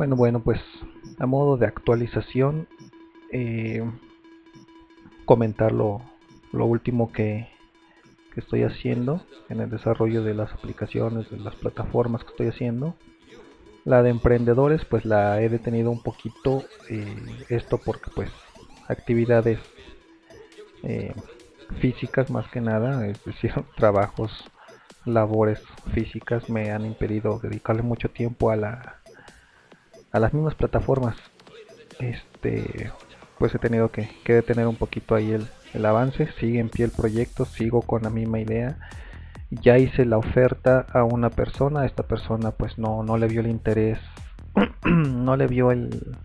Bueno, bueno, pues a modo de actualización, eh, comentar lo, último que, que, estoy haciendo en el desarrollo de las aplicaciones, de las plataformas que estoy haciendo. La de emprendedores, pues la he detenido un poquito, eh, esto porque pues actividades eh, físicas más que nada, es decir, trabajos, labores físicas me han impedido dedicarle mucho tiempo a la a las mismas plataformas. Este, pues he tenido que, detener un poquito ahí el, el avance, sigue en pie el proyecto, sigo con la misma idea. Ya hice la oferta a una persona, esta persona pues no, no le vio el interés, no le vio el,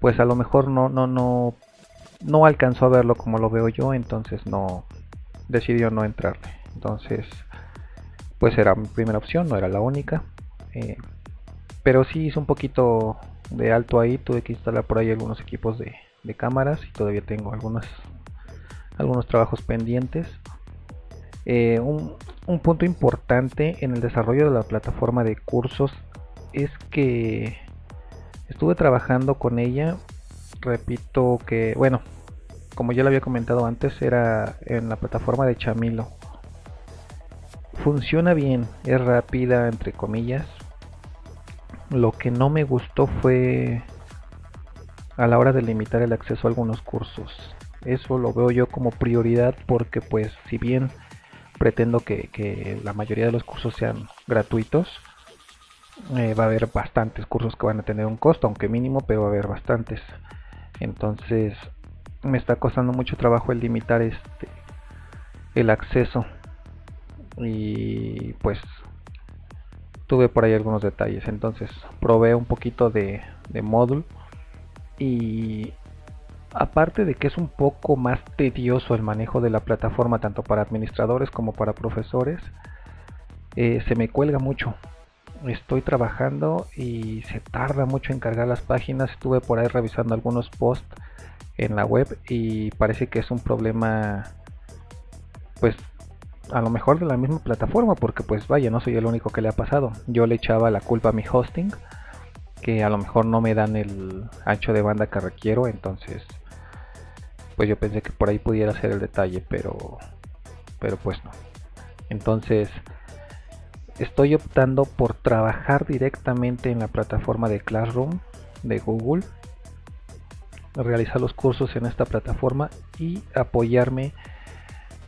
pues a lo mejor no, no, no no alcanzó a verlo como lo veo yo, entonces no decidió no entrarle. Entonces, pues era mi primera opción, no era la única. Eh, pero sí hice un poquito de alto ahí, tuve que instalar por ahí algunos equipos de, cámaras y todavía tengo algunos, trabajos pendientes. Eh, un, un punto importante en el desarrollo de la plataforma de cursos es que estuve trabajando con ella repito que, bueno, como ya lo había comentado antes, era en la plataforma de Chamilo. Funciona bien, es rápida, entre comillas. Lo que no me gustó fue a la hora de limitar el acceso a algunos cursos. Eso lo veo yo como prioridad porque pues si bien pretendo que, la mayoría de los cursos sean gratuitos, eh, va a haber bastantes cursos que van a tener un costo, aunque mínimo, pero va a haber bastantes. Entonces me está costando mucho trabajo el limitar este el acceso. Y pues tuve por ahí algunos detalles. Entonces probé un poquito de, de módulo. Y aparte de que es un poco más tedioso el manejo de la plataforma tanto para administradores como para profesores, eh, se me cuelga mucho estoy trabajando y se tarda mucho en cargar las páginas. Estuve por ahí revisando algunos posts en la web y parece que es un problema pues a lo mejor de la misma plataforma porque pues vaya, no soy el único que le ha pasado. Yo le echaba la culpa a mi hosting que a lo mejor no me dan el ancho de banda que requiero, entonces pues yo pensé que por ahí pudiera ser el detalle, pero pero pues no. Entonces, estoy optando por trabajar directamente en la plataforma de Classroom de Google, realizar los cursos en esta plataforma y apoyarme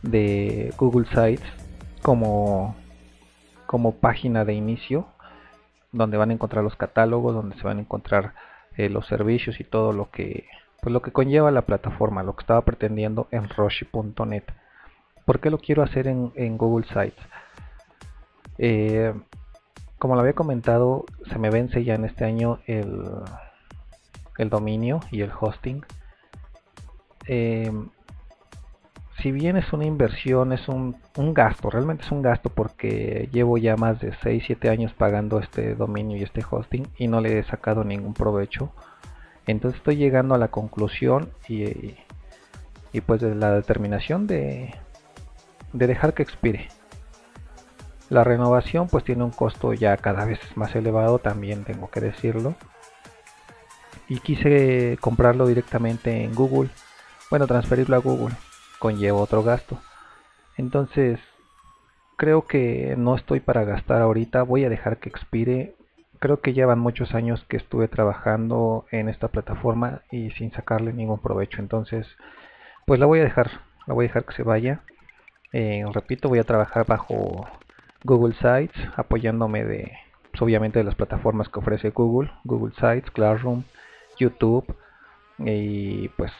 de Google Sites como, como página de inicio donde van a encontrar los catálogos, donde se van a encontrar eh, los servicios y todo lo que pues lo que conlleva la plataforma, lo que estaba pretendiendo en Roshi.net. ¿Por qué lo quiero hacer en, en Google Sites? Eh, como lo había comentado, se me vence ya en este año el, el dominio y el hosting. Eh, si bien es una inversión, es un, gasto, realmente es un gasto porque llevo ya más de 6-7 años pagando este dominio y este hosting y no le he sacado ningún provecho. Entonces estoy llegando a la conclusión y, y pues de la determinación de, de dejar que expire. La renovación pues tiene un costo ya cada vez más elevado, también tengo que decirlo. Y quise comprarlo directamente en Google. Bueno, transferirlo a Google conlleva otro gasto. Entonces, creo que no estoy para gastar ahorita, voy a dejar que expire. Creo que llevan muchos años que estuve trabajando en esta plataforma y sin sacarle ningún provecho. Entonces, pues la voy a dejar, la voy a dejar que se vaya. Eh, repito, voy a trabajar bajo Google Sites, apoyándome de, pues, obviamente, de las plataformas que ofrece Google, Google Sites, Classroom, YouTube y pues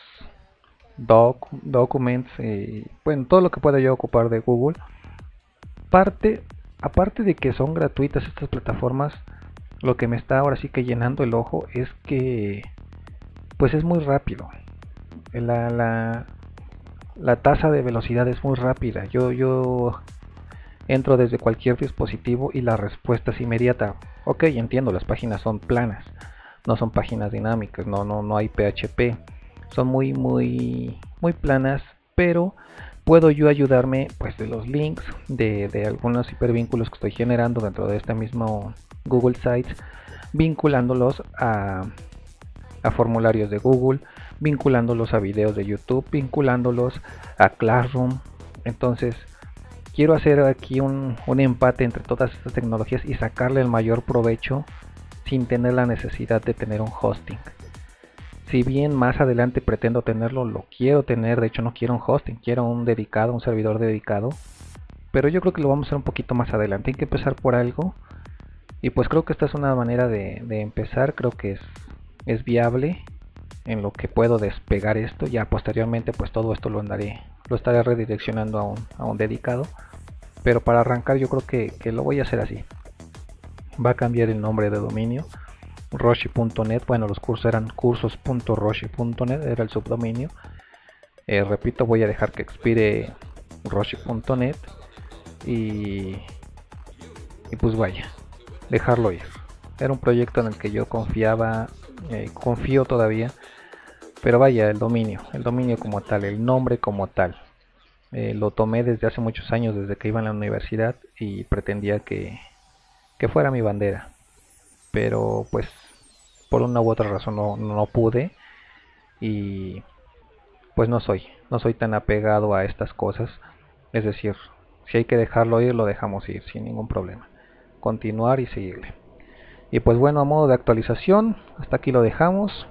Doc, Documents, y, bueno, todo lo que pueda yo ocupar de Google. Parte, aparte de que son gratuitas estas plataformas, lo que me está ahora sí que llenando el ojo es que pues es muy rápido. La, la, la tasa de velocidad es muy rápida. Yo, yo entro desde cualquier dispositivo y la respuesta es inmediata. Ok, entiendo, las páginas son planas, no son páginas dinámicas, no, no, no hay PHP, son muy, muy, muy planas, pero puedo yo ayudarme pues de los links, de, de algunos hipervínculos que estoy generando dentro de este mismo Google Sites vinculándolos a, a formularios de Google, vinculándolos a videos de YouTube, vinculándolos a Classroom. Entonces, quiero hacer aquí un, un, empate entre todas estas tecnologías y sacarle el mayor provecho sin tener la necesidad de tener un hosting. Si bien más adelante pretendo tenerlo, lo quiero tener, de hecho no quiero un hosting, quiero un dedicado, un servidor dedicado. Pero yo creo que lo vamos a hacer un poquito más adelante, hay que empezar por algo. Y pues creo que esta es una manera de, empezar, creo que es, es viable en lo que puedo despegar esto. Ya posteriormente pues todo esto lo andaré, lo estaré redireccionando a un, a un dedicado. Pero para arrancar yo creo que, que lo voy a hacer así. Va a cambiar el nombre de dominio roshi.net, bueno los cursos eran cursos.roshi.net, era el subdominio. Eh, repito, voy a dejar que expire roshi.net y, y pues vaya, dejarlo ir. Era un proyecto en el que yo confiaba, eh, confío todavía, pero vaya, el dominio, el dominio como tal, el nombre como tal. Eh, lo tomé desde hace muchos años, desde que iba a la universidad y pretendía que, que fuera mi bandera pero pues por una u otra razón no, no pude y pues no soy, no soy tan apegado a estas cosas. Es decir, si hay que dejarlo ir, lo dejamos ir sin ningún problema. Continuar y seguirle. Y pues bueno, a modo de actualización, hasta aquí lo dejamos.